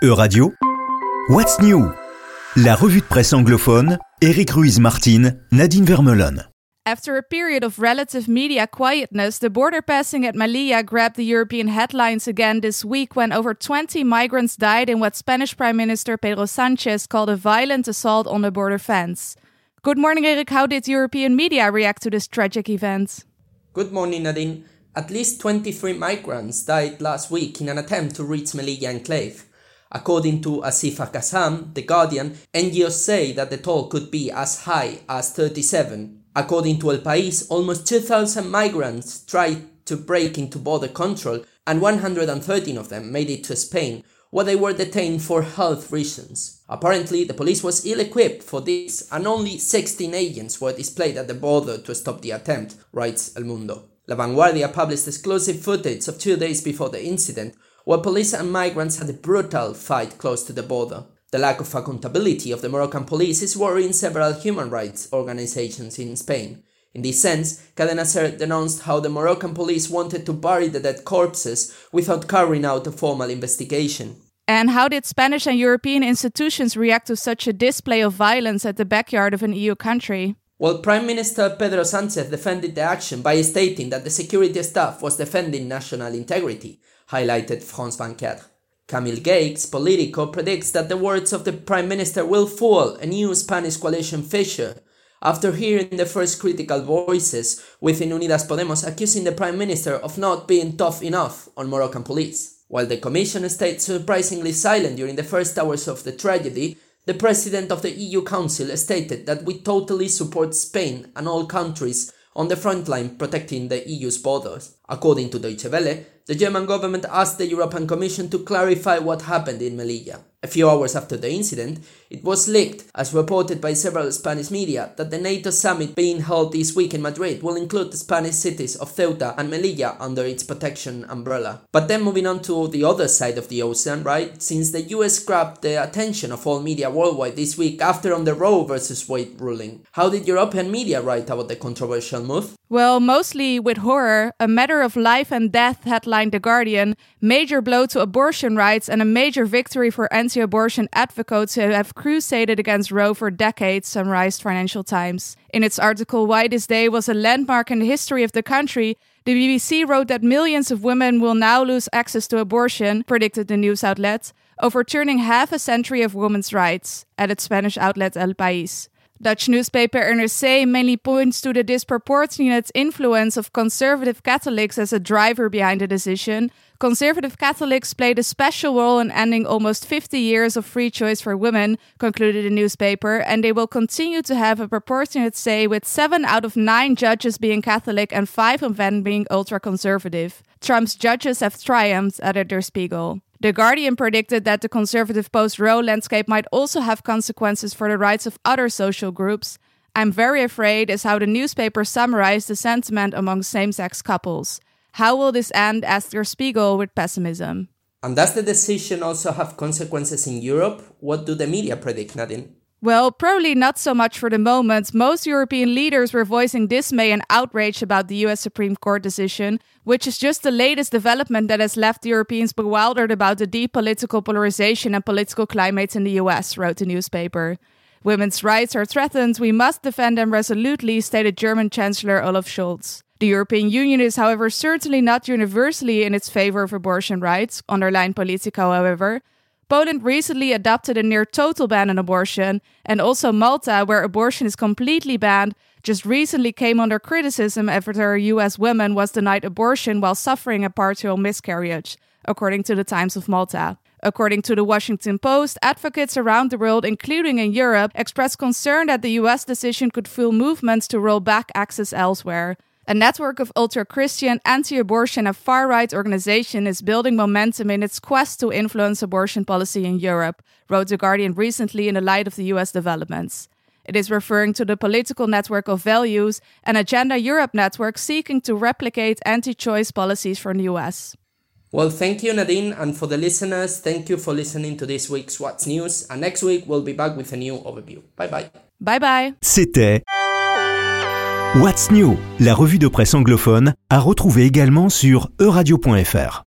Euradio, What's New La revue de presse anglophone, Eric Ruiz-Martin, Nadine Vermeulen. After a period of relative media quietness, the border passing at Melilla grabbed the European headlines again this week when over 20 migrants died in what Spanish Prime Minister Pedro Sanchez called a violent assault on the border fence. Good morning, Eric. How did European media react to this tragic event? Good morning, Nadine. At least 23 migrants died last week in an attempt to reach Melilla enclave. According to Ashifa Kassam, The Guardian, NGOs say that the toll could be as high as 37. According to El País, almost 2,000 migrants tried to break into border control and 113 of them made it to Spain, where they were detained for health reasons. Apparently, the police was ill equipped for this and only 16 agents were displayed at the border to stop the attempt, writes El Mundo. La Vanguardia published exclusive footage of two days before the incident, where police and migrants had a brutal fight close to the border. The lack of accountability of the Moroccan police is worrying several human rights organizations in Spain. In this sense, Cadena Ser denounced how the Moroccan police wanted to bury the dead corpses without carrying out a formal investigation. And how did Spanish and European institutions react to such a display of violence at the backyard of an EU country? Well, Prime Minister Pedro Sanchez defended the action by stating that the security staff was defending national integrity, highlighted France 24. Camille Gijs, Politico, predicts that the words of the Prime Minister will fuel a new Spanish coalition fissure after hearing the first critical voices within Unidas Podemos accusing the Prime Minister of not being tough enough on Moroccan police. While the Commission stayed surprisingly silent during the first hours of the tragedy, the President of the EU Council stated that we totally support Spain and all countries on the front line protecting the EU's borders. According to Deutsche Welle, the German government asked the European Commission to clarify what happened in Melilla. A few hours after the incident, it was leaked, as reported by several Spanish media, that the NATO summit being held this week in Madrid will include the Spanish cities of Ceuta and Melilla under its protection umbrella. But then moving on to the other side of the ocean, right? Since the US grabbed the attention of all media worldwide this week after on the Roe versus Wade ruling, how did European media write about the controversial move? Well, mostly with horror, a matter of life and death headlined The Guardian, major blow to abortion rights and a major victory for anti abortion advocates who have crusaded against Roe for decades, summarized Financial Times. In its article, Why This Day Was a Landmark in the History of the Country, the BBC wrote that millions of women will now lose access to abortion, predicted the news outlet, overturning half a century of women's rights, added Spanish outlet El País. Dutch newspaper NRC mainly points to the disproportionate influence of conservative Catholics as a driver behind the decision. Conservative Catholics played a special role in ending almost 50 years of free choice for women, concluded the newspaper, and they will continue to have a proportionate say, with seven out of nine judges being Catholic and five of them being ultra conservative. Trump's judges have triumphed, added Der Spiegel. The Guardian predicted that the conservative post Roe landscape might also have consequences for the rights of other social groups. I'm very afraid, is how the newspaper summarized the sentiment among same sex couples. How will this end? asked Der Spiegel with pessimism. And does the decision also have consequences in Europe? What do the media predict, Nadine? Well, probably not so much for the moment. Most European leaders were voicing dismay and outrage about the US Supreme Court decision, which is just the latest development that has left Europeans bewildered about the deep political polarization and political climates in the US, wrote the newspaper. Women's rights are threatened. We must defend them resolutely, stated German Chancellor Olaf Scholz. The European Union is, however, certainly not universally in its favor of abortion rights, underlined Politico, however. Poland recently adopted a near total ban on abortion, and also Malta, where abortion is completely banned, just recently came under criticism after a US woman was denied abortion while suffering a partial miscarriage, according to the Times of Malta. According to the Washington Post, advocates around the world, including in Europe, expressed concern that the US decision could fuel movements to roll back access elsewhere. A network of ultra Christian, anti abortion, and far right organization is building momentum in its quest to influence abortion policy in Europe, wrote The Guardian recently in the light of the US developments. It is referring to the political network of values and Agenda Europe network seeking to replicate anti choice policies from the US. Well, thank you, Nadine, and for the listeners, thank you for listening to this week's What's News. And next week, we'll be back with a new overview. Bye bye. Bye bye. C'était What's New, la revue de presse anglophone, à retrouver également sur euradio.fr.